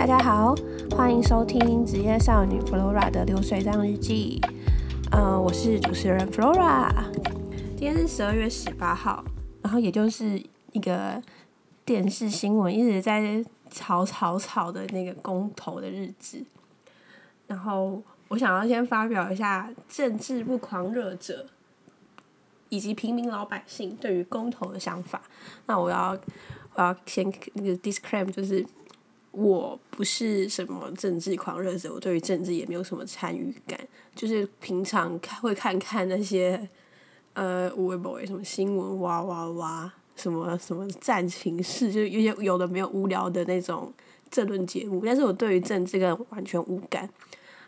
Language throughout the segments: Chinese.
大家好，欢迎收听职业少女 Flora 的流水账日记。呃，我是主持人 Flora。今天是十二月十八号，然后也就是一个电视新闻一直在吵吵吵的那个公投的日子。然后我想要先发表一下政治不狂热者以及平民老百姓对于公投的想法。那我要我要先那个 disclaim 就是。我不是什么政治狂热者，我对于政治也没有什么参与感，就是平常看会看看那些呃微博什么新闻哇哇哇，什么什么战情事，就有些有的没有无聊的那种政论节目，但是我对于政治个完全无感，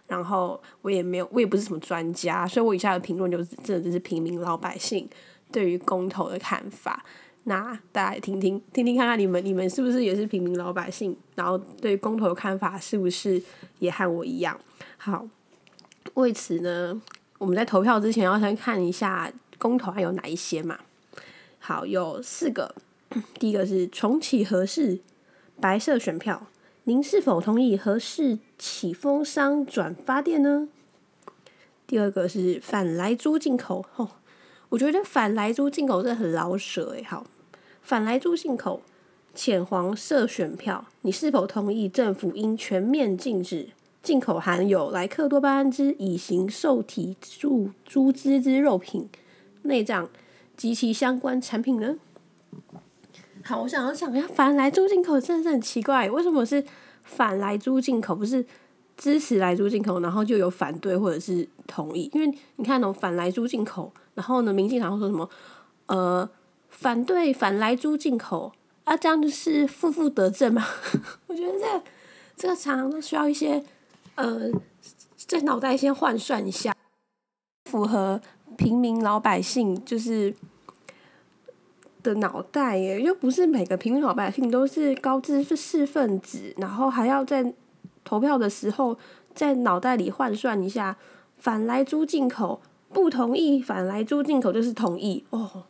然后我也没有，我也不是什么专家，所以我以下的评论就是真的只是平民老百姓对于公投的看法。那大家听听听听看看，你们你们是不是也是平民老百姓？然后对公投的看法是不是也和我一样？好，为此呢，我们在投票之前要先看一下公投还有哪一些嘛。好，有四个，第一个是重启合适白色选票，您是否同意合适起风商转发电呢？第二个是反来租进口，吼。我觉得反来猪进口是很老舍诶，好，反来猪进口浅黄色选票，你是否同意政府应全面禁止进口含有莱克多巴胺之乙型受体猪猪脂之肉品、内脏及其相关产品呢？好，我想要想一下反来猪进口真的是很奇怪，为什么是反来猪进口，不是支持来猪进口，然后就有反对或者是同意？因为你看哦，反来猪进口。然后呢，民进党说什么？呃，反对反来猪进口啊，这样就是负负得正嘛？我觉得这这个常常都需要一些呃，这脑袋先换算一下，符合平民老百姓就是的脑袋耶，又不是每个平民老百姓都是高知识分子，然后还要在投票的时候在脑袋里换算一下反来猪进口。不同意反来猪进口就是同意哦，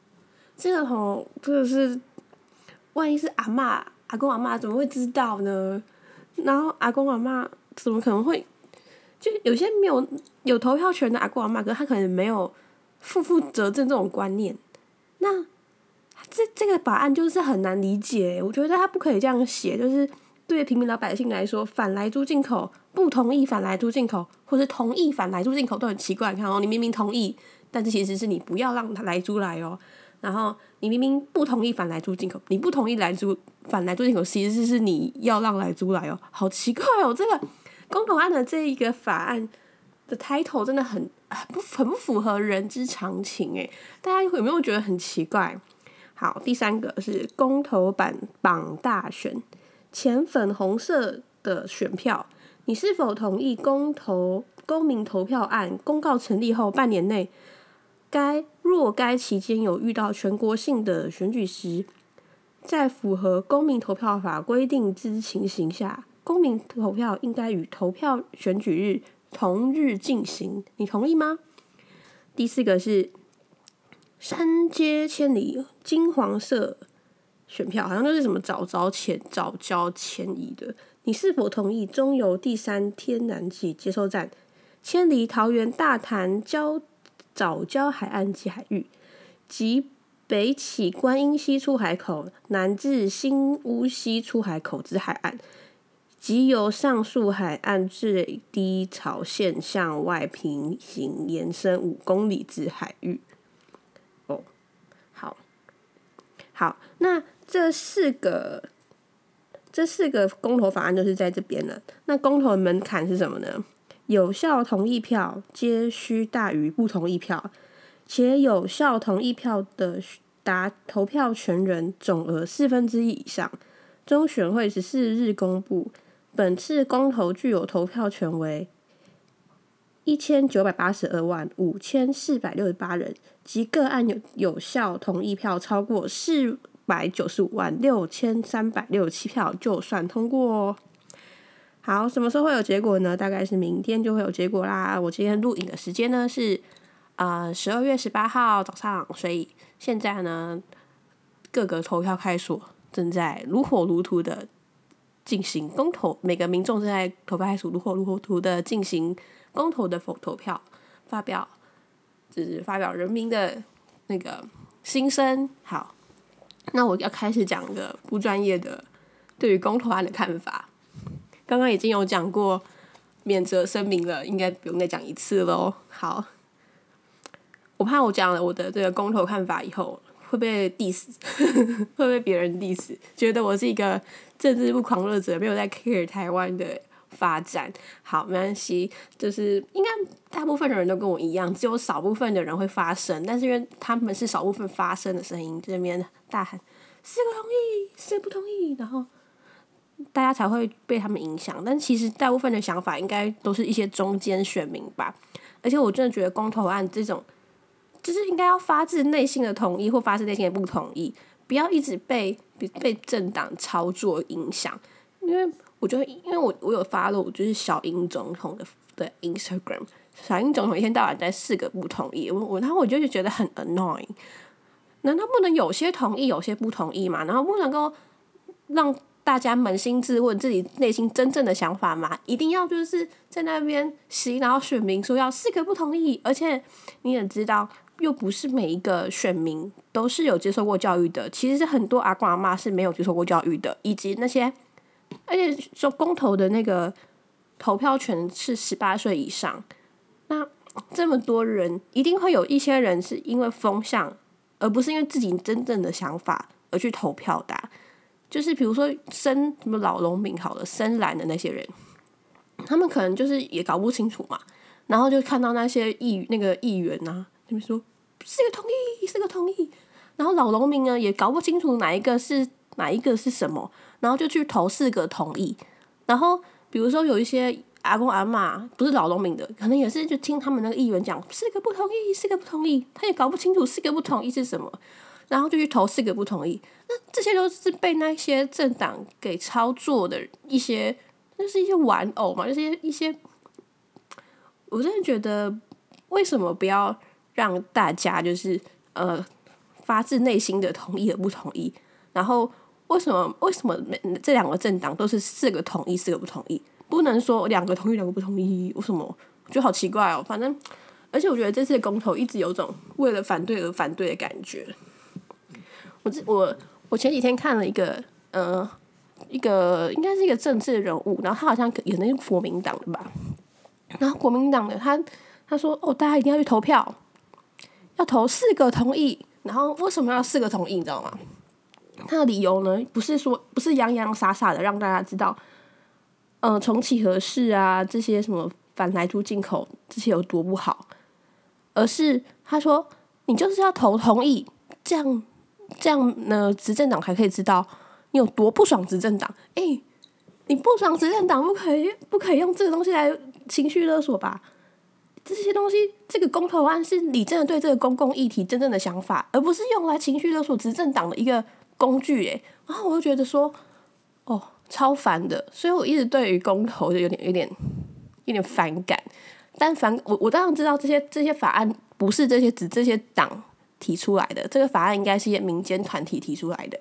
这个吼，这个是，万一是阿妈、阿公、阿妈怎么会知道呢？然后阿公阿妈怎么可能会？就有些没有有投票权的阿公阿妈，可他可能没有负负责任这种观念。那这这个法案就是很难理解，我觉得他不可以这样写，就是对平民老百姓来说，反来猪进口。不同意反来猪进口，或是同意反来猪进口都很奇怪。看哦，你明明同意，但是其实是你不要让他来猪来哦。然后你明明不同意反来猪进口，你不同意来猪反来猪进口，其实是你要让来猪来哦。好奇怪哦，这个公投案的这一个法案的 title 真的很不很不符合人之常情诶，大家有没有觉得很奇怪？好，第三个是公投版绑大选，浅粉红色的选票。你是否同意公投公民投票案公告成立后半年内，该若该期间有遇到全国性的选举时，在符合公民投票法规定之情形下，公民投票应该与投票选举日同日进行？你同意吗？第四个是山街千里金黄色选票，好像就是什么早早前早交迁移的。你是否同意中油第三天然气接收站迁离桃园大潭礁早礁海岸及海域，及北起观音溪出海口，南至新乌溪出海口之海岸，即由上述海岸至低潮线向外平行延伸五公里之海域？哦，好，好，那这四个。这四个公投法案就是在这边了。那公投的门槛是什么呢？有效同意票皆需大于不同意票，且有效同意票的达投票权人总额四分之一以上。中选会十四日公布，本次公投具有投票权为一千九百八十二万五千四百六十八人，及个案有有效同意票超过四。百九十五万六千三百六十七票就算通过哦。好，什么时候会有结果呢？大概是明天就会有结果啦。我今天录影的时间呢是呃十二月十八号早上，所以现在呢各个投票开锁正在如火如荼的进行公投，每个民众正在投票数如火如荼的进行公投的投投票，发表就是发表人民的那个心声。好，那我要开始讲个不专业的对于公投案的看法。刚刚已经有讲过免责声明了，应该不用再讲一次喽。好，我怕我讲了我的这个公投看法以后。会被 diss，会被别人 diss，觉得我是一个政治不狂热者，没有在 care 台湾的发展。好，没关系，就是应该大部分的人都跟我一样，只有少部分的人会发声，但是因为他们是少部分发声的声音，这边大喊四个同意，四个不同意，然后大家才会被他们影响。但其实大部分的想法应该都是一些中间选民吧。而且我真的觉得公投案这种。就是应该要发自内心的同意或发自内心的不同意，不要一直被被政党操作影响。因为我就，因为我我有发了，我就是小英总统的的 Instagram，小英总统一天到晚在四个不同意，我我然后我就觉得很 annoying。难道不能有些同意，有些不同意嘛？然后不能够让大家扪心自问自己内心真正的想法吗？一定要就是在那边洗脑选民说要四个不同意，而且你也知道。又不是每一个选民都是有接受过教育的，其实很多阿公阿妈是没有接受过教育的，以及那些，而且说公投的那个投票权是十八岁以上，那这么多人一定会有一些人是因为风向，而不是因为自己真正的想法而去投票的，就是比如说深什么老农民好了，深蓝的那些人，他们可能就是也搞不清楚嘛，然后就看到那些议那个议员呐，他们说。四个同意，四个同意，然后老农民呢也搞不清楚哪一个是哪一个是什么，然后就去投四个同意。然后比如说有一些阿公阿妈不是老农民的，可能也是就听他们那个议员讲四个不同意，四个不同意，他也搞不清楚四个不同意是什么，然后就去投四个不同意。那这些都是被那些政党给操作的一些，就是一些玩偶嘛，就是一些，我真的觉得为什么不要？让大家就是呃发自内心的同意和不同意，然后为什么为什么这两个政党都是四个同意四个不同意？不能说两个同意两个不同意？为什么？我觉得好奇怪哦。反正而且我觉得这次公投一直有种为了反对而反对的感觉。我这我我前几天看了一个呃一个应该是一个政治人物，然后他好像也是国民党的吧，然后国民党的他他说哦大家一定要去投票。要投四个同意，然后为什么要四个同意？你知道吗？他的理由呢，不是说不是洋洋洒洒的让大家知道，嗯，重启合适啊，这些什么反来猪进口这些有多不好，而是他说你就是要投同意，这样这样呢，执政党才可以知道你有多不爽执政党。哎，你不爽执政党，不可以不可以用这个东西来情绪勒索吧？这些东西，这个公投案是你真的对这个公共议题真正的想法，而不是用来情绪勒索执政党的一个工具。诶，然后我就觉得说，哦，超烦的。所以我一直对于公投就有点、有点、有点反感。但反我我当然知道这些这些法案不是这些指这些党提出来的，这个法案应该是民间团体提出来的。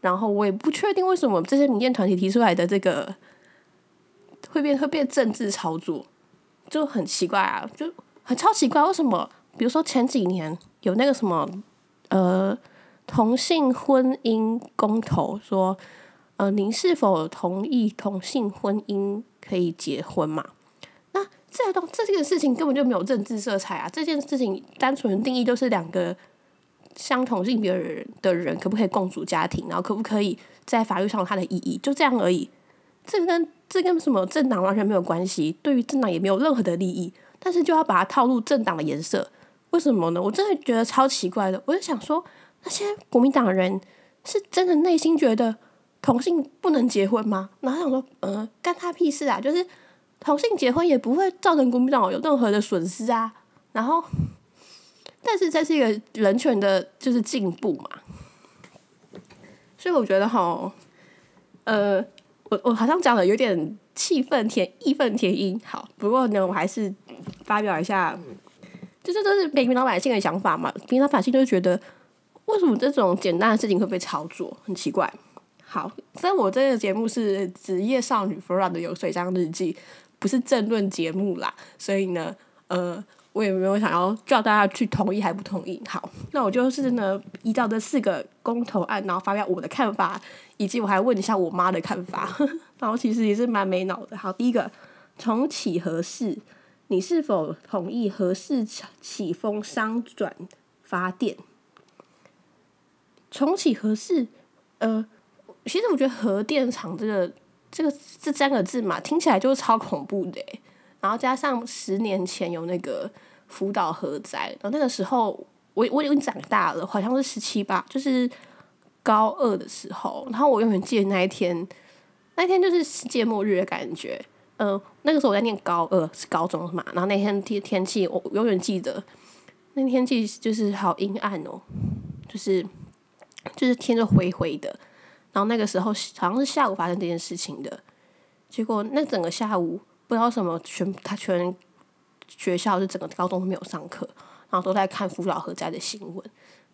然后我也不确定为什么这些民间团体提出来的这个会变会变政治操作。就很奇怪啊，就很超奇怪，为什么？比如说前几年有那个什么，呃，同性婚姻公投，说，呃，您是否同意同性婚姻可以结婚嘛？那这东这件事情根本就没有政治色彩啊！这件事情单纯定义就是两个相同性别的人的人可不可以共组家庭，然后可不可以在法律上它的意义，就这样而已。这跟这跟什么政党完全没有关系，对于政党也没有任何的利益，但是就要把它套入政党的颜色，为什么呢？我真的觉得超奇怪的。我就想说，那些国民党人是真的内心觉得同性不能结婚吗？然后想说，呃，干他屁事啊！就是同性结婚也不会造成国民党有任何的损失啊。然后，但是这是一个人权的，就是进步嘛。所以我觉得哈，呃。我我好像讲的有点气愤填义愤填膺，好，不过呢，我还是发表一下，就这都是平民老百姓的想法嘛。平民老百姓就觉得，为什么这种简单的事情会被炒作，很奇怪。好，但我这个节目是职业少女 Flora 的流水账日记，不是政论节目啦，所以呢，呃，我也没有想要叫大家去同意还不同意。好，那我就是呢，依照这四个公投案，然后发表我的看法，以及我还问一下我妈的看法，然后其实也是蛮没脑的。好，第一个重启核试，你是否同意核试起风商转发电？重启核试，呃，其实我觉得核电厂这个这个这三个字嘛，听起来就是超恐怖的。然后加上十年前有那个福岛核灾，然后那个时候我我已经长大了，好像是十七八，就是高二的时候。然后我永远记得那一天，那天就是世界末日的感觉。嗯，那个时候我在念高二，是高中嘛。然后那天天天气，我永远记得那天气就是好阴暗哦，就是就是天就灰灰的。然后那个时候好像是下午发生这件事情的，结果那整个下午不知道什么全他全学校就整个高中都没有上课，然后都在看福岛核灾的新闻。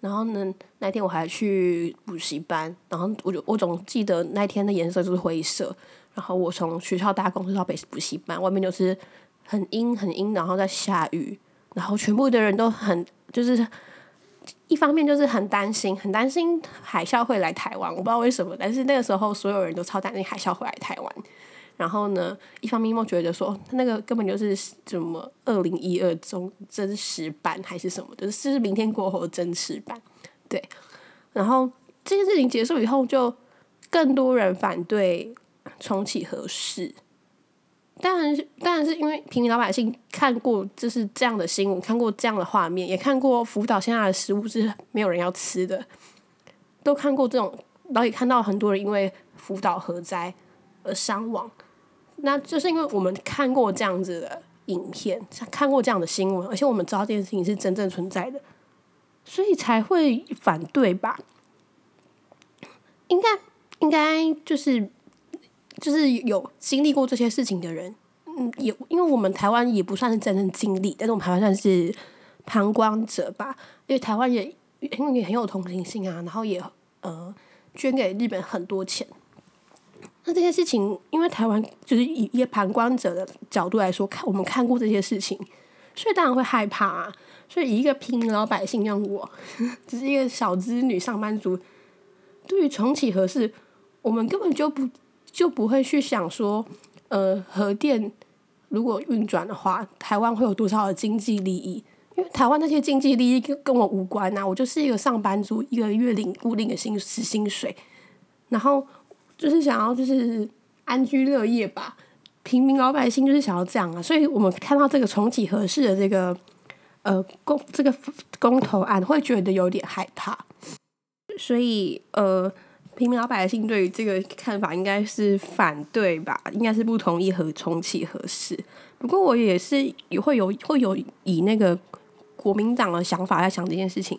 然后呢，那天我还去补习班，然后我就我总记得那天的颜色就是灰色。然后我从学校搭公车到北补习班，外面就是很阴很阴，然后在下雨，然后全部的人都很就是一方面就是很担心，很担心海啸会来台湾，我不知道为什么，但是那个时候所有人都超担心海啸会来台湾。然后呢，一方面又觉得说那个根本就是什么二零一二中真实版还是什么的，是明天过后的真实版。对，然后这件事情结束以后，就更多人反对。重启核试，当然当然是因为平民老百姓看过就是这样的新闻，看过这样的画面，也看过福岛现在的食物是没有人要吃的，都看过这种，然后也看到很多人因为福岛核灾而伤亡，那就是因为我们看过这样子的影片，看过这样的新闻，而且我们知道这件事情是真正存在的，所以才会反对吧？应该应该就是。就是有经历过这些事情的人，嗯，也因为我们台湾也不算是真正经历，但是我们台湾算是旁观者吧。因为台湾也因为也很有同情心啊，然后也呃捐给日本很多钱。那这些事情，因为台湾就是以一个旁观者的角度来说，看我们看过这些事情，所以当然会害怕啊。所以一个平民老百姓让我，只是一个小资女上班族，对于重启核事，我们根本就不。就不会去想说，呃，核电如果运转的话，台湾会有多少的经济利益？因为台湾那些经济利益跟跟我无关呐，我就是一个上班族，一个月领固定的薪薪薪水，然后就是想要就是安居乐业吧，平民老百姓就是想要这样啊，所以我们看到这个重启合适的这个呃公这个公投案，会觉得有点害怕，所以呃。平民老百姓对于这个看法应该是反对吧？应该是不同意和重启合适。不过我也是也会有会有以那个国民党的想法在想这件事情。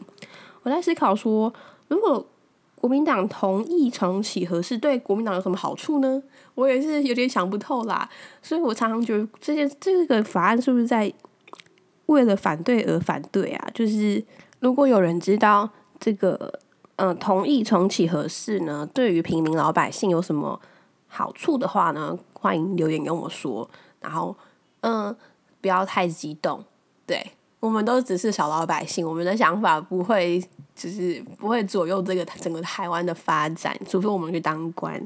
我在思考说，如果国民党同意重启合适，对国民党有什么好处呢？我也是有点想不透啦。所以我常常觉得这件这个法案是不是在为了反对而反对啊？就是如果有人知道这个。嗯，同意重启合适呢？对于平民老百姓有什么好处的话呢？欢迎留言跟我说。然后，嗯，不要太激动。对，我们都只是小老百姓，我们的想法不会，就是不会左右这个整个台湾的发展，除非我们去当官。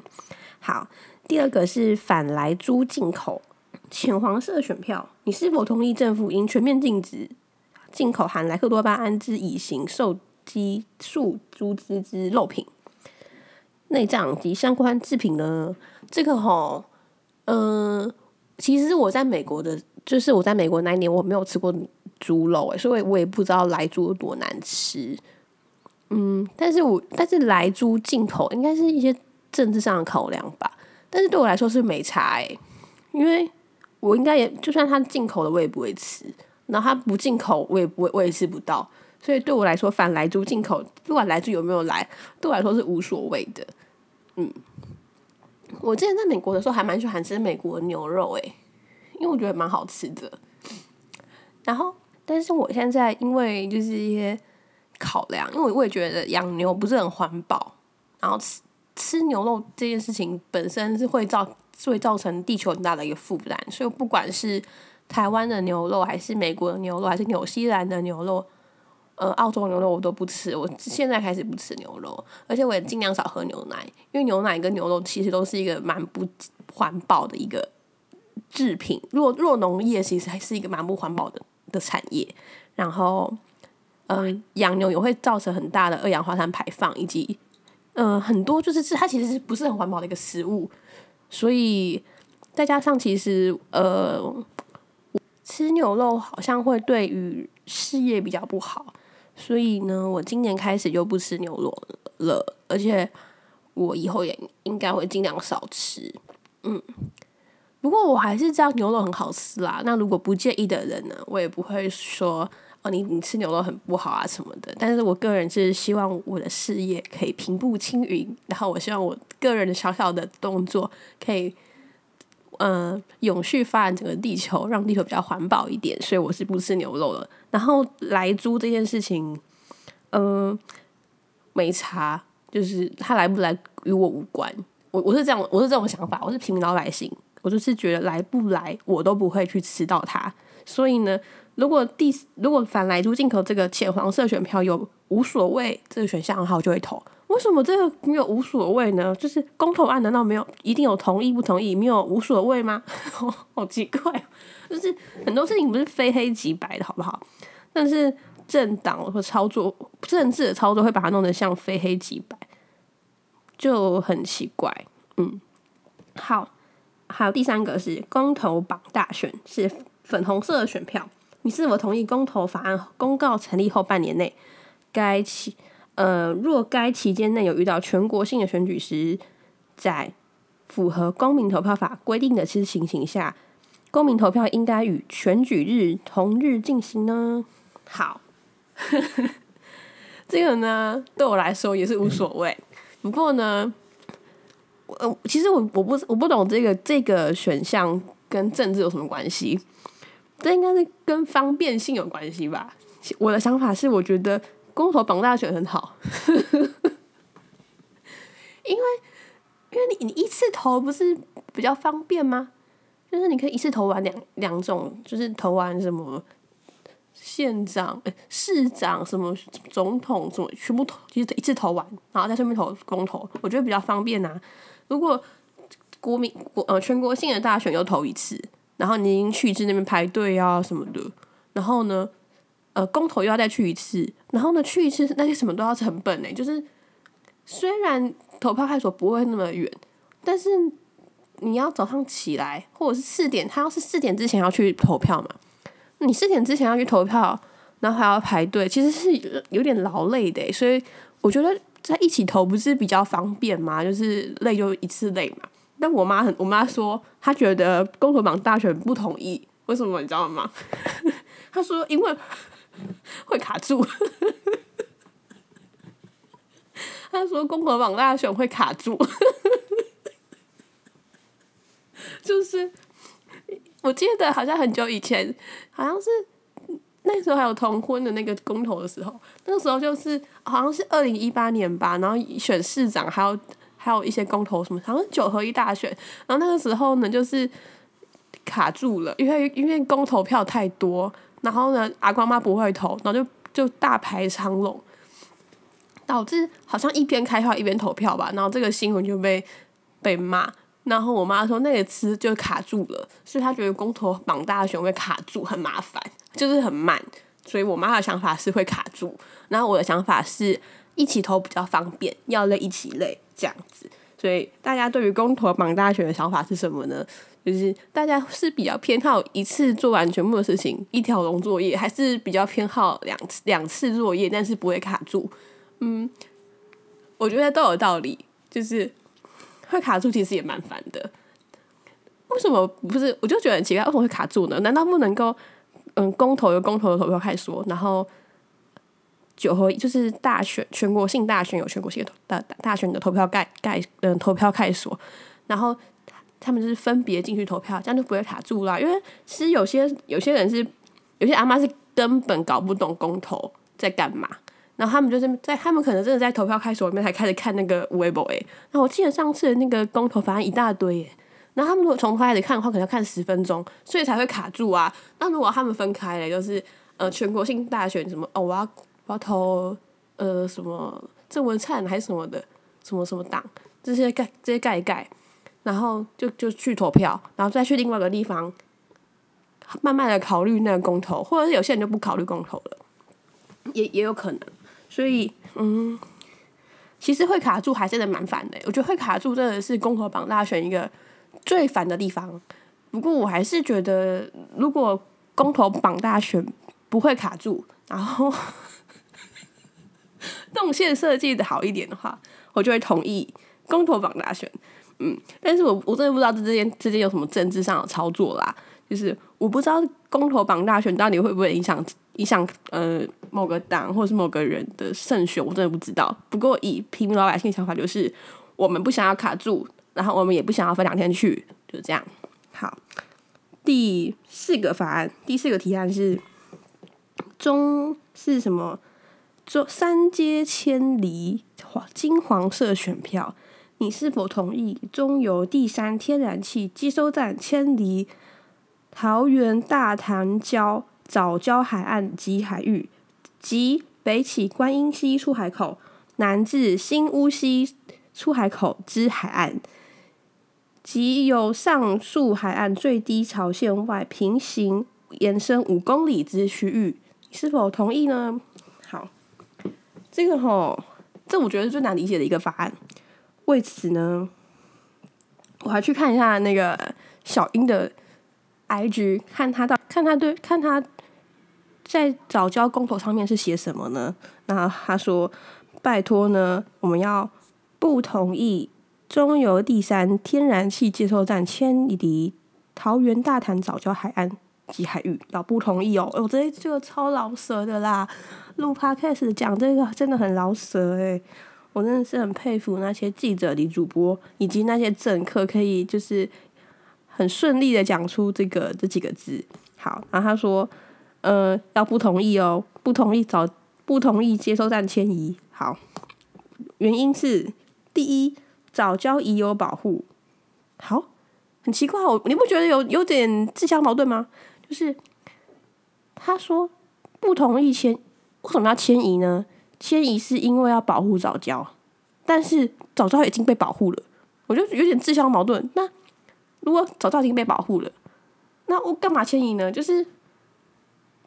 好，第二个是反来猪进口，浅黄色选票，你是否同意政府应全面禁止进口含莱克多巴胺之乙型受？激素猪脂之肉品、内脏及相关制品呢？这个哈，嗯，其实我在美国的，就是我在美国那一年，我没有吃过猪肉诶，所以我也不知道来猪有多难吃。嗯，但是我但是来猪进口应该是一些政治上的考量吧。但是对我来说是没差诶，因为我应该也就算它进口的，我也不会吃；然后它不进口，我也不会，我也吃不到。所以对我来说，反来猪进口，不管来猪有没有来，对我来说是无所谓的。嗯，我之前在美国的时候还蛮喜欢吃美国牛肉，诶，因为我觉得蛮好吃的。然后，但是我现在因为就是一些考量，因为我也觉得养牛不是很环保，然后吃吃牛肉这件事情本身是会造是会造成地球很大的一个负担，所以不管是台湾的牛肉，还是美国的牛肉，还是纽西兰的牛肉，呃，澳洲牛肉我都不吃。我现在开始不吃牛肉，而且我也尽量少喝牛奶，因为牛奶跟牛肉其实都是一个蛮不环保的一个制品。弱弱农业其实还是一个蛮不环保的的产业，然后，呃，养牛也会造成很大的二氧化碳排放，以及，呃，很多就是是它其实是不是很环保的一个食物，所以再加上其实呃。吃牛肉好像会对于事业比较不好，所以呢，我今年开始就不吃牛肉了，而且我以后也应该会尽量少吃。嗯，不过我还是知道牛肉很好吃啦。那如果不介意的人呢，我也不会说哦，你你吃牛肉很不好啊什么的。但是我个人是希望我的事业可以平步青云，然后我希望我个人的小小的动作可以。呃，永续发展整个地球，让地球比较环保一点，所以我是不吃牛肉了。然后来猪这件事情，嗯，没差，就是他来不来与我无关。我我是这样，我是这种想法，我是平民老百姓，我就是觉得来不来我都不会去吃到它。所以呢，如果第如果反来猪进口这个浅黄色选票有无所谓这个选项的话，我就会投。为什么这个没有无所谓呢？就是公投案难道没有一定有同意不同意，没有无所谓吗？好奇怪，就是很多事情不是非黑即白的，好不好？但是政党或操作政治的操作会把它弄得像非黑即白，就很奇怪。嗯，好，还有第三个是公投榜大选是粉红色的选票，你是否同意公投法案公告成立后半年内该起？呃，若该期间内有遇到全国性的选举时，在符合公民投票法规定的情形下，公民投票应该与选举日同日进行呢？好，这个呢对我来说也是无所谓。不过呢，呃，其实我我不我不懂这个这个选项跟政治有什么关系？这应该是跟方便性有关系吧？我的想法是，我觉得。公投绑大选很好，因为因为你你一次投不是比较方便吗？就是你可以一次投完两两种，就是投完什么县长、市长、什么总统，什么全部投，其实一次投完，然后在上面投公投，我觉得比较方便呐。如果国民国呃全国性的大选又投一次，然后你已经去至那边排队啊什么的，然后呢？呃，公投又要再去一次，然后呢，去一次那些什么都要成本呢？就是虽然投票开所不会那么远，但是你要早上起来，或者是四点，他要是四点之前要去投票嘛，你四点之前要去投票，然后还要排队，其实是有点劳累的。所以我觉得在一起投不是比较方便吗？就是累就一次累嘛。但我妈很，我妈说她觉得公投榜大选不同意，为什么你知道吗？她说因为。会卡住，他说公投网大选会卡住，就是我记得好像很久以前，好像是那时候还有同婚的那个公投的时候，那个时候就是好像是二零一八年吧，然后选市长还有还有一些公投什么，好像九合一大选，然后那个时候呢就是卡住了，因为因为公投票太多。然后呢，阿光妈不会投，然后就就大排长龙，导致好像一边开票一边投票吧。然后这个新闻就被被骂。然后我妈说那个词就卡住了，所以她觉得公投榜大选会卡住，很麻烦，就是很慢。所以我妈的想法是会卡住，然后我的想法是一起投比较方便，要累一起累这样子。所以大家对于公投榜大选的想法是什么呢？就是大家是比较偏好一次做完全部的事情，一条龙作业，还是比较偏好两次两次作业，但是不会卡住？嗯，我觉得都有道理。就是会卡住，其实也蛮烦的。为什么不是？我就觉得很奇怪，为什么会卡住呢？难道不能够嗯，公投有公投的投票开始说，然后九合一就是大选全国性大选有全国性的大大选的投票盖盖嗯投票开锁，然后。他们就是分别进去投票，这样就不会卡住啦。因为其实有些有些人是有些阿妈是根本搞不懂公投在干嘛，然后他们就是在他们可能真的在投票开锁里面才开始看那个微博诶。那我记得上次那个公投反正一大堆诶。然后他们如果从头开始看的话，可能要看十分钟，所以才会卡住啊。那如果他们分开了，就是呃全国性大选什么哦，我要要投呃什么郑文灿还是什么的什么什么党这些盖这些盖一盖，然后就就去投票，然后再去另外一个地方慢慢的考虑那个公投，或者是有些人就不考虑公投了，也也有可能。所以嗯，其实会卡住还真的蛮烦的。我觉得会卡住真的是公投榜大选一个。最烦的地方，不过我还是觉得，如果公投榜大选不会卡住，然后动线设计的好一点的话，我就会同意公投榜大选。嗯，但是我我真的不知道这之间之间有什么政治上的操作啦，就是我不知道公投榜大选到底会不会影响影响呃某个党或是某个人的胜选，我真的不知道。不过以平民老百姓的想法，就是我们不想要卡住。然后我们也不想要分两天去，就这样。好，第四个法案，第四个提案是中是什么？中三阶千里黄金黄色选票，你是否同意中油第三天然气接收站迁离桃园大潭礁早礁海岸及海域，及北起观音溪出海口，南至新乌溪出海口之海岸？即由上述海岸最低潮线外平行延伸五公里之区域，是否同意呢？这个吼，这我觉得是最难理解的一个法案。为此呢，我还去看一下那个小英的 IG，看他到看他对看他在早教公投上面是写什么呢？那他说：“拜托呢，我们要不同意。”中油第三天然气接收站迁离桃园大潭早教海岸及海域，要不同意哦。我这这个超老舌的啦，录 podcast 讲这个真的很老舌诶，我真的是很佩服那些记者、的主播以及那些政客，可以就是很顺利的讲出这个这几个字。好，然后他说，呃，要不同意哦，不同意早不同意接收站迁移。好，原因是第一。早教已有保护，好，很奇怪，我你不觉得有有点自相矛盾吗？就是他说不同意迁，为什么要迁移呢？迁移是因为要保护早教，但是早教已经被保护了，我觉得有点自相矛盾。那如果早教已经被保护了，那我干嘛迁移呢？就是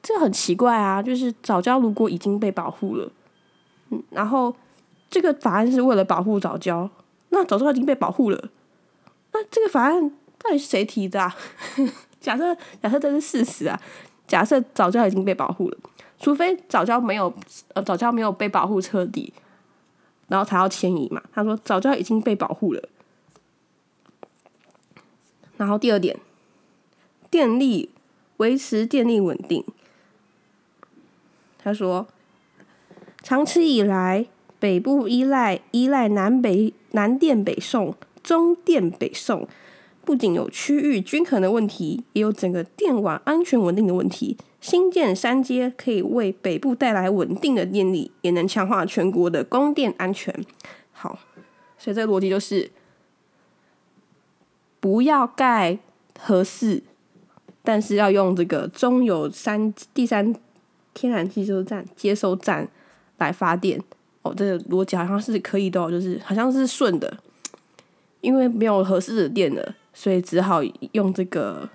这很奇怪啊！就是早教如果已经被保护了，嗯，然后这个法案是为了保护早教。那早教已经被保护了，那这个法案到底是谁提的啊？假设假设这是事实啊，假设早教已经被保护了，除非早教没有呃早教没有被保护彻底，然后才要迁移嘛。他说早教已经被保护了，然后第二点，电力维持电力稳定。他说长期以来。北部依赖依赖南北南电北送、中电北送，不仅有区域均衡的问题，也有整个电网安全稳定的问题。新建三阶可以为北部带来稳定的电力，也能强化全国的供电安全。好，所以这个逻辑就是，不要盖合适，但是要用这个中油三第三天然气接收站接收站来发电。哦，这个逻辑好像是可以的，哦就是好像是顺的，因为没有合适的电了，所以只好用这个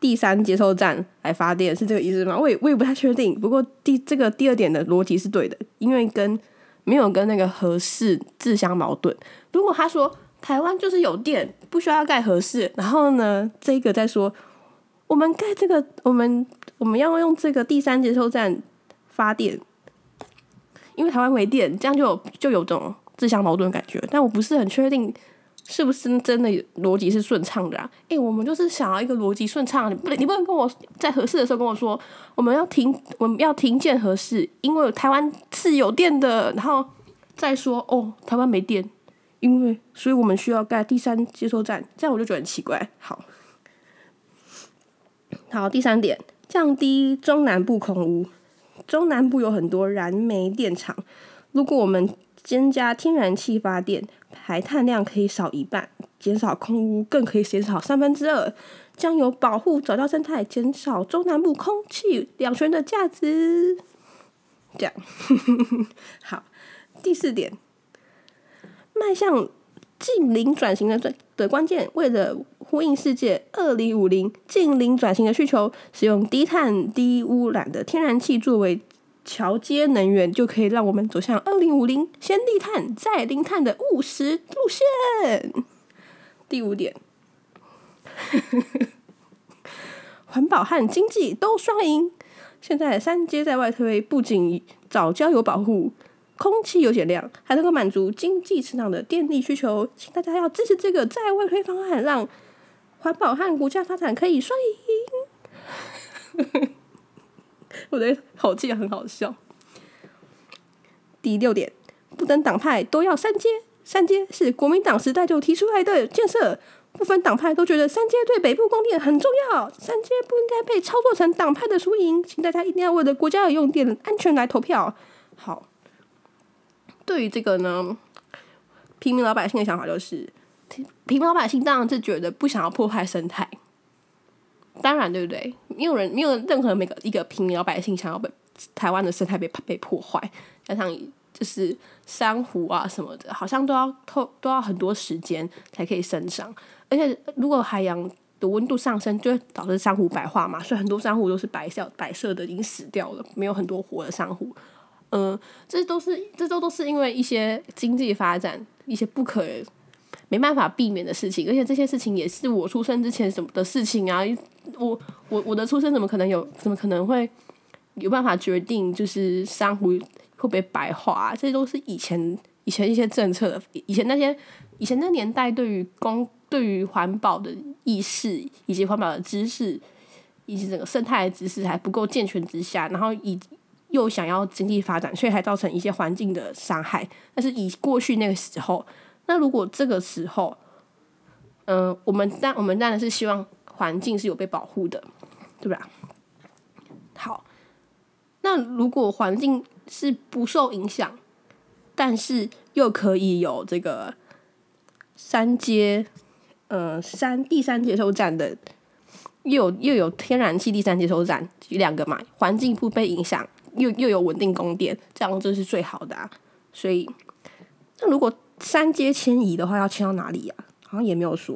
第三接收站来发电，是这个意思吗？我也我也不太确定。不过第这个第二点的逻辑是对的，因为跟没有跟那个合适自相矛盾。如果他说台湾就是有电，不需要盖合适，然后呢，这个再说我们盖这个，我们我们要用这个第三接收站发电。因为台湾没电，这样就就有种自相矛盾的感觉。但我不是很确定是不是真的逻辑是顺畅的啊？诶，我们就是想要一个逻辑顺畅，你不能你不能跟我在合适的时候跟我说我们要停我们要停建合适，因为台湾是有电的，然后再说哦台湾没电，因为所以我们需要盖第三接收站，这样我就觉得很奇怪。好，好，第三点，降低中南部空污。中南部有很多燃煤电厂，如果我们增加天然气发电，排碳量可以少一半，减少空污，更可以减少三分之二，将有保护早教生态，减少中南部空气两全的价值。这样，好，第四点，迈向近零转型的最的关键，为了呼应世界二零五零近零转型的需求，使用低碳低污染的天然气作为桥接能源，就可以让我们走向二零五零先低碳再零碳的务实路线。第五点，环保和经济都双赢。现在三阶在外推，不仅早教有保护，空气有减量，还能够满足经济市场的电力需求，请大家要支持这个在外推方案，让环保和国家发展可以双赢。我的口气很好笑。第六点，不等党派都要三阶，三阶是国民党时代就提出来的建设。部分党派都觉得三阶对北部供电很重要，三阶不应该被操作成党派的输赢，请大家一定要为了国家的用电安全来投票。好，对于这个呢，平民老百姓的想法就是，平民老百姓当然是觉得不想要破坏生态，当然对不对？没有人没有任何每个一个平民老百姓想要被台湾的生态被被破坏，加上。就是珊瑚啊什么的，好像都要透都要很多时间才可以生长，而且如果海洋的温度上升，就会导致珊瑚白化嘛，所以很多珊瑚都是白色白色的，已经死掉了，没有很多活的珊瑚。嗯，这都是这都都是因为一些经济发展，一些不可没办法避免的事情，而且这些事情也是我出生之前什么的事情啊，我我我的出生怎么可能有，怎么可能会有办法决定就是珊瑚？会被白化，这都是以前以前一些政策的，以前那些以前那年代对于公对于环保的意识以及环保的知识以及整个生态的知识还不够健全之下，然后以又想要经济发展，所以还造成一些环境的伤害。但是以过去那个时候，那如果这个时候，嗯，我们当我们当然是希望环境是有被保护的，对吧？好，那如果环境是不受影响，但是又可以有这个三阶，呃，三第三接收站的，又有又有天然气第三接收站，两个嘛，环境不被影响，又又有稳定供电，这样就是最好的啊。所以，那如果三阶迁移的话，要迁到哪里呀？好像也没有说。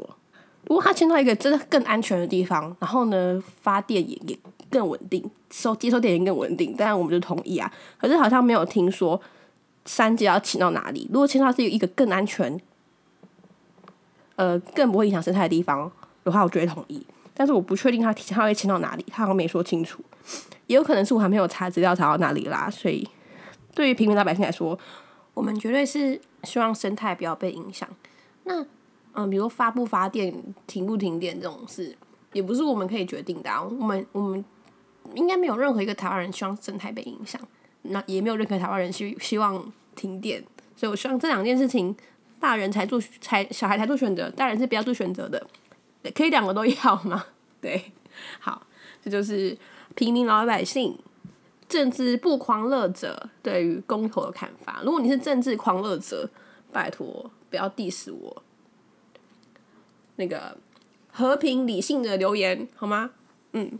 如果他迁到一个真的更安全的地方，然后呢，发电也也。更稳定，收接收电源更稳定，当然我们就同意啊。可是好像没有听说三阶要迁到哪里。如果迁到是一个更安全，呃，更不会影响生态的地方的话，我就会同意。但是我不确定他他会迁到哪里，他好像没说清楚。也有可能是我还没有查资料查到哪里啦。所以对于平民老百姓来说，我们绝对是希望生态不要被影响。那嗯，比如发不发电、停不停电这种事，也不是我们可以决定的。我们我们。应该没有任何一个台湾人希望生态被影响，那也没有任何台湾人希希望停电，所以我希望这两件事情，大人才做才小孩才做选择，大人是不要做选择的，可以两个都要吗？对，好，这就是平民老百姓、政治不狂热者对于公投的看法。如果你是政治狂热者，拜托不要 diss 我，那个和平理性的留言好吗？嗯。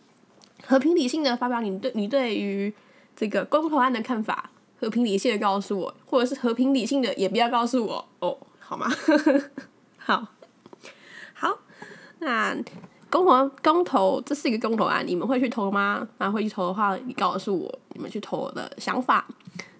和平理性的发表你对你对于这个公投案的看法，和平理性的告诉我，或者是和平理性的也不要告诉我哦，好吗？好，好，那公投公投这是一个公投案，你们会去投吗？那会去投的话，你告诉我你们去投的想法。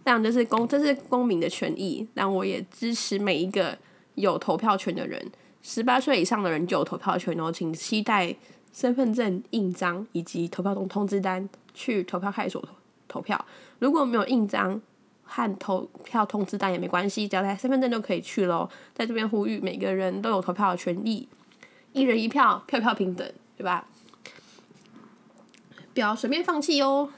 这样就是公这是公民的权益，但我也支持每一个有投票权的人，十八岁以上的人就有投票权哦，请期待。身份证印章以及投票通通知单去投票派出所投票。如果没有印章和投票通知单也没关系，只要带身份证就可以去喽。在这边呼吁，每个人都有投票的权利，一人一票，票票平等，对吧？不要随便放弃哦。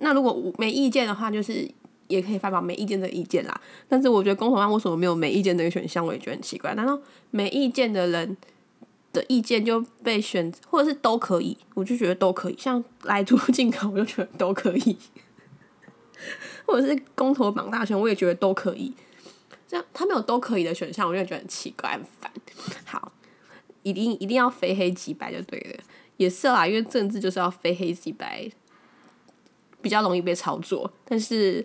那如果没意见的话，就是也可以发表没意见的意见啦。但是我觉得公投案为什么没有没意见的一个选项，我也觉得很奇怪。难道没意见的人？的意见就被选，或者是都可以，我就觉得都可以。像来图进口，我就觉得都可以。或者是公投榜大选，我也觉得都可以。这样他们有都可以的选项，我就觉得很奇怪、很烦。好，一定一定要非黑即白就对了，也是啦，因为政治就是要非黑即白，比较容易被操作。但是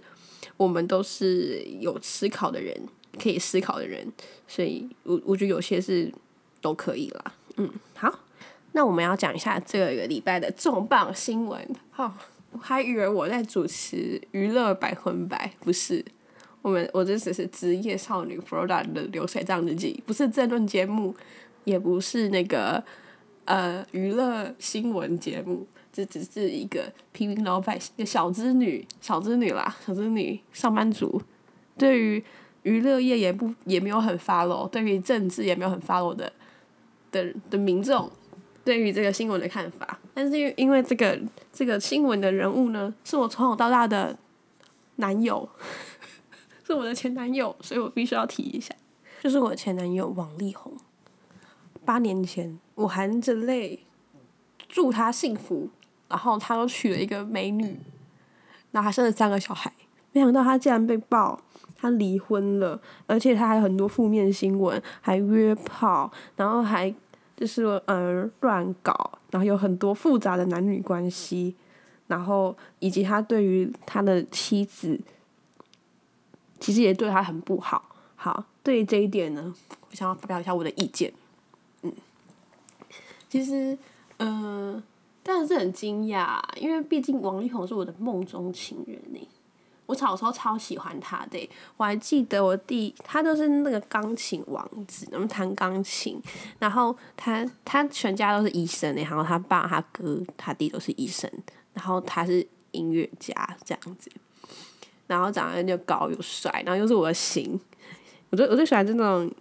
我们都是有思考的人，可以思考的人，所以我我觉得有些是都可以啦。嗯，好，那我们要讲一下这个礼拜的重磅新闻。哦，我还以为我在主持娱乐百分百，不是。我们我这只是职业少女 Flora 的流水账日记，不是政论节目，也不是那个呃娱乐新闻节目，这只是一个平民老百姓、小资女、小资女啦、小资女上班族，对于娱乐业也不也没有很 follow，对于政治也没有很 follow 的的的民众，对于这个新闻的看法，但是因为因为这个这个新闻的人物呢，是我从小到大的男友。是我的前男友，所以我必须要提一下，就是我的前男友王力宏。八年前，我含着泪祝他幸福，然后他又娶了一个美女，然后还生了三个小孩。没想到他竟然被爆，他离婚了，而且他还有很多负面新闻，还约炮，然后还就是嗯乱搞，然后有很多复杂的男女关系，然后以及他对于他的妻子。其实也对他很不好。好，对于这一点呢，我想要发表一下我的意见。其实，嗯，但是很惊讶，因为毕竟王力宏是我的梦中情人呢。我小时候超喜欢他的，我还记得我弟，他就是那个钢琴王子，能弹钢琴。然后他他全家都是医生，然后他爸、他哥、他弟都是医生，然后他是音乐家这样子。然后长得又高又帅，然后又是我的型，我最我最喜欢这种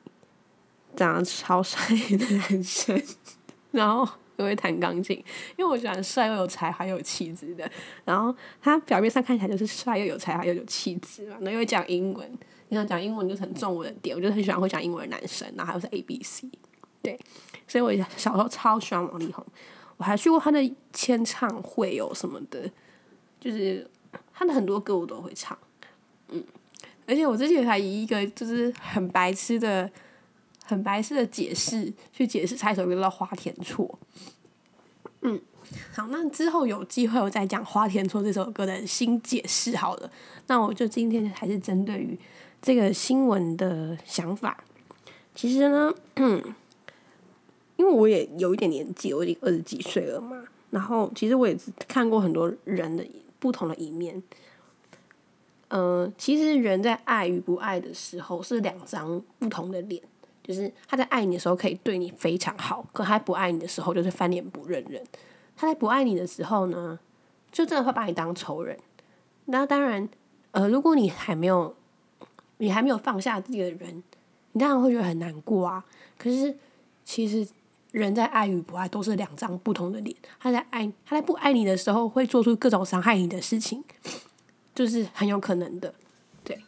长得超帅的男生，然后又会弹钢琴，因为我喜欢帅又有才华又有气质的。然后他表面上看起来就是帅又有才华又有气质嘛，然后又会讲英文，你想讲英文就是很重我的点，我就很喜欢会讲英文的男生，然后还有是 A B C，对，所以我小时候超喜欢王力宏，我还去过他的签唱会哦什么的，就是。他的很多歌我都会唱，嗯，而且我之前还以一个就是很白痴的、很白痴的解释去解释他一首歌叫《花田错》，嗯，好，那之后有机会我再讲《花田错》这首歌的新解释好了。那我就今天还是针对于这个新闻的想法。其实呢，因为我也有一点年纪，我已经二十几岁了嘛，然后其实我也看过很多人的。不同的一面，嗯，其实人在爱与不爱的时候是两张不同的脸，就是他在爱你的时候可以对你非常好，可他不爱你的时候就是翻脸不认人。他在不爱你的时候呢，就真的会把你当仇人。那当然，呃，如果你还没有，你还没有放下自己的人，你当然会觉得很难过啊。可是其实。人在爱与不爱都是两张不同的脸。他在爱，他在不爱你的时候，会做出各种伤害你的事情，就是很有可能的。对，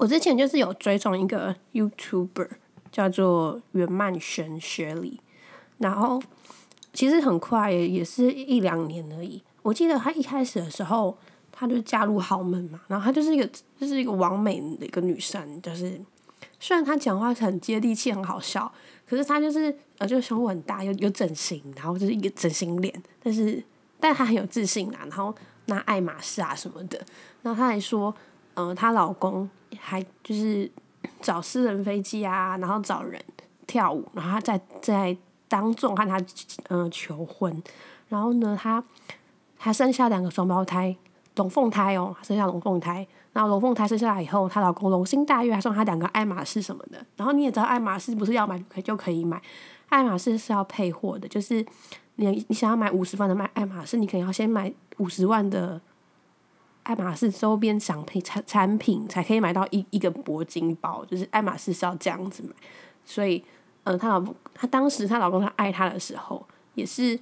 我之前就是有追踪一个 YouTuber，叫做袁曼璇学里，然后其实很快，也是一两年而已。我记得他一开始的时候，他就加入豪门嘛，然后他就是一个，就是一个完美的一个女生，就是。虽然他讲话很接地气、很好笑，可是他就是呃，就胸部很大，有有整形，然后就是一个整形脸。但是，但他很有自信啊，然后拿爱马仕啊什么的。然后他还说，嗯，她老公还就是找私人飞机啊，然后找人跳舞，然后他在在当众和她嗯求婚。然后呢，她还生下两个双胞胎，龙凤胎哦，生下龙凤胎。然后龙凤胎生下来以后，她老公龙心大悦，还送她两个爱马仕什么的。然后你也知道，爱马仕不是要买就可以买，爱马仕是要配货的，就是你你想要买五十万的买爱马仕，你可能要先买五十万的爱马仕周边商品产产品，才可以买到一一个铂金包。就是爱马仕是要这样子买，所以，嗯，她老公，她当时她老公他爱她的时候，也是。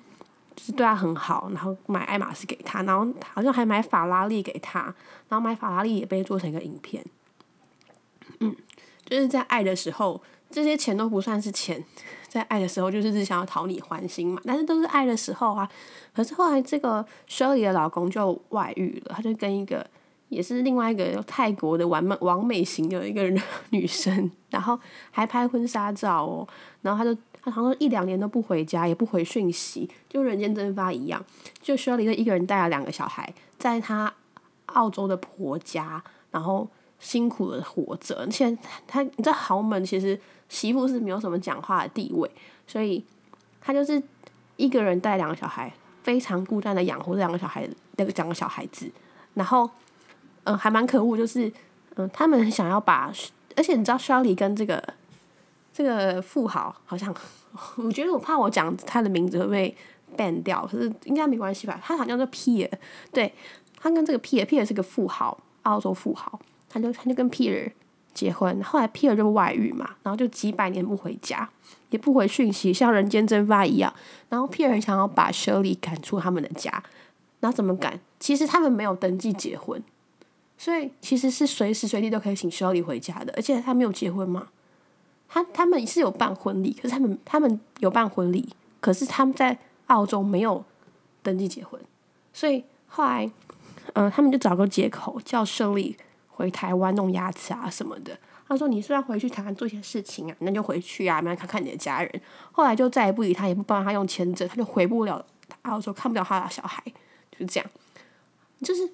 就是对她很好，然后买爱马仕给她，然后好像还买法拉利给她，然后买法拉利也被做成一个影片。嗯，就是在爱的时候这些钱都不算是钱，在爱的时候就是只想要讨你欢心嘛。但是都是爱的时候啊。可是后来这个 Shirley 的老公就外遇了，他就跟一个也是另外一个泰国的完美完美型的一个女生，然后还拍婚纱照哦。然后他就他好像一两年都不回家，也不回讯息，就人间蒸发一样。就 Shirley 就一个人带了两个小孩，在他澳洲的婆家，然后辛苦的活着。而且他你知道豪门其实。媳妇是没有什么讲话的地位，所以他就是一个人带两个小孩，非常孤单的养活这两个小孩，那个两个小孩子。然后，嗯，还蛮可恶，就是嗯，他们想要把，而且你知道，Shelly 跟这个这个富豪好像，我觉得我怕我讲他的名字会被 ban 掉，可是应该没关系吧？他好像叫 Pierre，对他跟这个 Pierre，Pierre 是个富豪，澳洲富豪，他就他就跟 pier。结婚，后来，Pier 就外遇嘛，然后就几百年不回家，也不回讯息，像人间蒸发一样。然后 Pierre 很想要把 Shirley 赶出他们的家，然后怎么赶？其实他们没有登记结婚，所以其实是随时随地都可以请 Shirley 回家的。而且他没有结婚嘛，他他们是有办婚礼，可是他们他们有办婚礼，可是他们在澳洲没有登记结婚，所以后来，嗯，他们就找个借口叫 Shirley。回台湾弄牙齿啊什么的，他说你是要回去台湾做些事情啊，那就回去啊，没来看看你的家人。后来就再也不理他，也不帮他用签证，他就回不了澳洲，看不了他的小孩，就是这样。就是，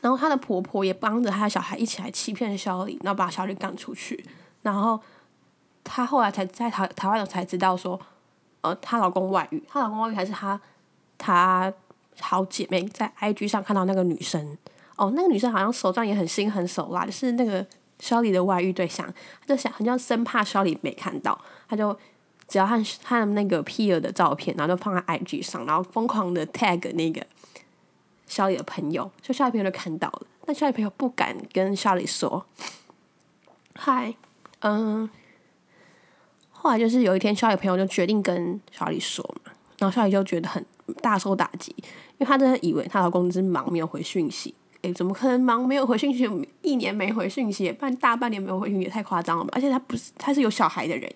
然后他的婆婆也帮着他的小孩一起来欺骗小李，然后把小李赶出去。然后他后来才在台台湾才知道说，呃，她老公外遇，她老公外遇还是她她好姐妹在 IG 上看到那个女生。哦，那个女生好像手段也很心狠手辣，就是那个肖里的外遇对象，他就想，好像生怕肖里没看到，他就只要看看那个 P 尔的照片，然后就放在 IG 上，然后疯狂的 tag 那个肖里的朋友，就肖里朋友就看到了，但肖里朋友不敢跟肖里说。嗨，嗯，后来就是有一天，肖里朋友就决定跟肖里说嘛，然后肖里就觉得很大受打击，因为她真的以为她老公是忙没有回讯息。哎，怎么可能忙没有回信息？一年没回信息，半大半年没有回信息，也太夸张了吧！而且他不是，他是有小孩的人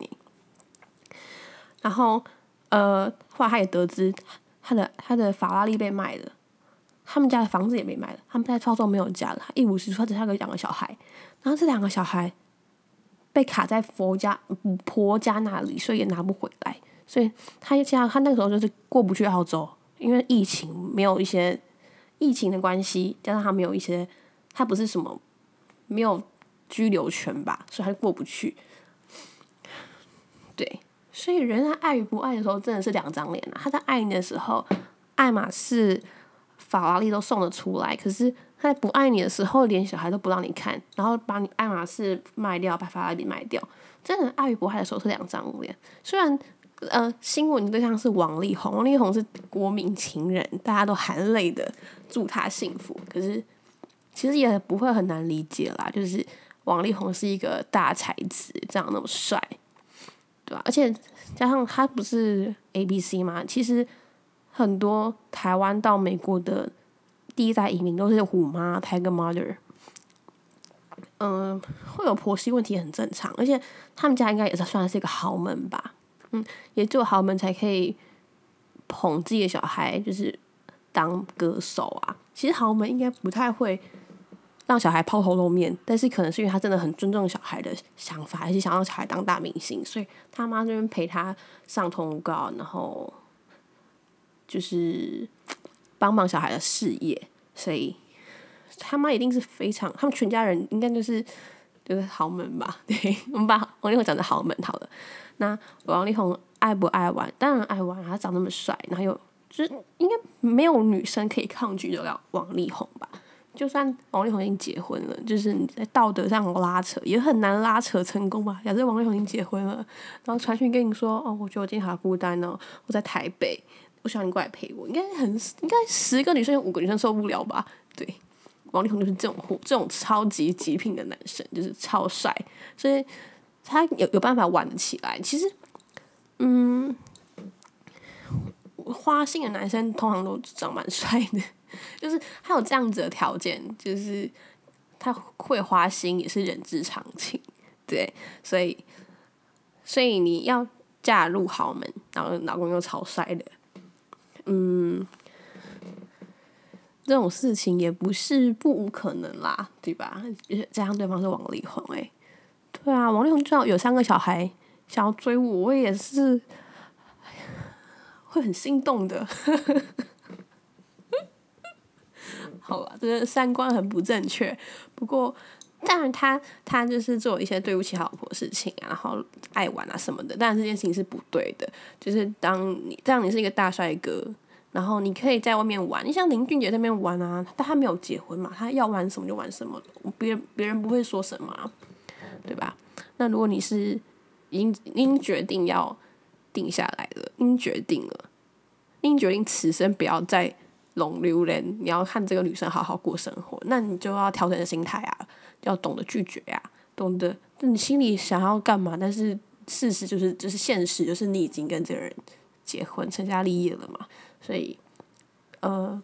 然后，呃，后来他也得知他的他的法拉利被卖了，他们家的房子也被卖了，他们在操作没有家了，一无是处，只他个两个小孩。然后这两个小孩被卡在佛家婆家那里，所以也拿不回来。所以他现在他那个时候就是过不去澳洲，因为疫情没有一些。疫情的关系，加上他没有一些，他不是什么没有居留权吧，所以他就过不去。对，所以人在爱与不爱的时候，真的是两张脸啊。他在爱你的时候，爱马仕、法拉利都送得出来；可是他在不爱你的时候，连小孩都不让你看，然后把你爱马仕卖掉，把法拉利卖掉。真的爱与不爱的时候是两张脸，虽然。呃，新闻对象是王力宏，王力宏是国民情人，大家都含泪的祝他幸福。可是其实也不会很难理解啦，就是王力宏是一个大才子，这样那么帅，对吧？而且加上他不是 A B C 嘛，其实很多台湾到美国的第一代移民都是虎妈 Tiger Mother，嗯，会有婆媳问题很正常，而且他们家应该也是算是一个豪门吧。嗯，也就豪门才可以捧自己的小孩，就是当歌手啊。其实豪门应该不太会让小孩抛头露面，但是可能是因为他真的很尊重小孩的想法，还是想让小孩当大明星，所以他妈这边陪他上通告，然后就是帮忙小孩的事业。所以他妈一定是非常，他们全家人应该就是就是豪门吧？对，我们把王力宏讲的豪门好了。那王力宏爱不爱玩？当然爱玩，他长那么帅，然后又就是应该没有女生可以抗拒得了王力宏吧？就算王力宏已经结婚了，就是你在道德上拉扯也很难拉扯成功吧？假设王力宏已经结婚了，然后传讯跟你说：“哦，我觉得我今天好孤单哦，我在台北，我希望你过来陪我。”应该很应该十个女生有五个女生受不了吧？对，王力宏就是这种货，这种超级极品的男生，就是超帅，所以。他有有办法玩得起来，其实，嗯，花心的男生通常都长蛮帅的，就是他有这样子的条件，就是他会花心也是人之常情，对，所以所以你要嫁入豪门，然后老公又超帅的，嗯，这种事情也不是不无可能啦，对吧？加上对方是王力宏，哎，对啊，王力宏就要有三个小孩想要追我，我也是会很心动的。好吧，这个三观很不正确。不过，当然他他就是做一些对不起老婆的事情，然后爱玩啊什么的。但这件事情是不对的。就是当你当你是一个大帅哥，然后你可以在外面玩，你像林俊杰那边玩啊，但他没有结婚嘛，他要玩什么就玩什么，别别人不会说什么，对吧？那如果你是已经已经决定要定下来了，已经决定了，已经决定此生不要再。龙榴莲，你要看这个女生好好过生活，那你就要调整心态啊，要懂得拒绝呀，懂得，那你心里想要干嘛？但是事实就是，就是现实，就是你已经跟这个人结婚、成家立业了嘛。所以，呃，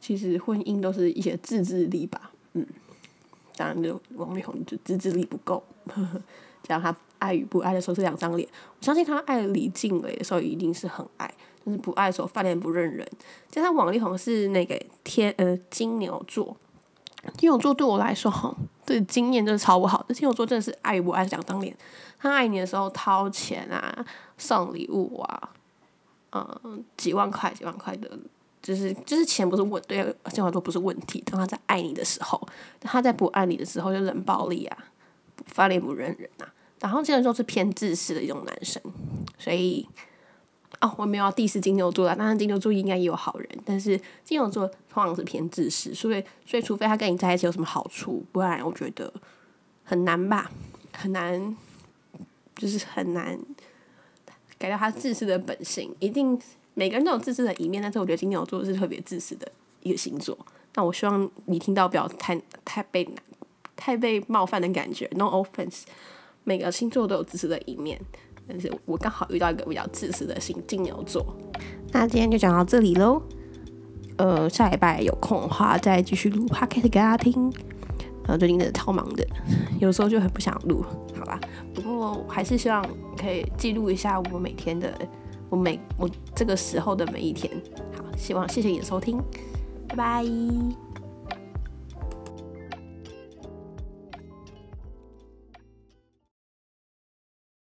其实婚姻都是一些自制力吧，嗯，当然就王力宏就自制力不够，呵呵讲他爱与不爱的时候是两张脸。我相信他爱李静蕾的时候一定是很爱。就是不爱的时候，翻脸不认人。加上王力宏是那个天呃金牛座，金牛座对我来说哈，这经验真的超不好。这金牛座真的是爱与不爱两张脸，他爱你的时候掏钱啊，送礼物啊，嗯，几万块几万块的，就是就是钱不是问对金牛座不是问题。当他在爱你的时候，他在不爱你的时候就冷暴力啊，翻脸不认人啊。然后金牛座是偏自私的一种男生，所以。哦，我没有要 diss 金牛座啦，当然金牛座应该也有好人，但是金牛座通常是偏自私，所以所以除非他跟你在一起有什么好处，不然我觉得很难吧，很难，就是很难改掉他自私的本性。一定每个人都有自私的一面，但是我觉得金牛座是特别自私的一个星座。那我希望你听到不要太太被太被冒犯的感觉，no offense。每个星座都有自私的一面。但是我刚好遇到一个比较自私的星金牛座，那今天就讲到这里喽。呃，下礼拜有空的话再继续录 p o c a s t 给大家听。呃，最近真的超忙的，有时候就很不想录，好吧。不过还是希望可以记录一下我每天的，我每我这个时候的每一天。好，希望谢谢你的收听，拜拜。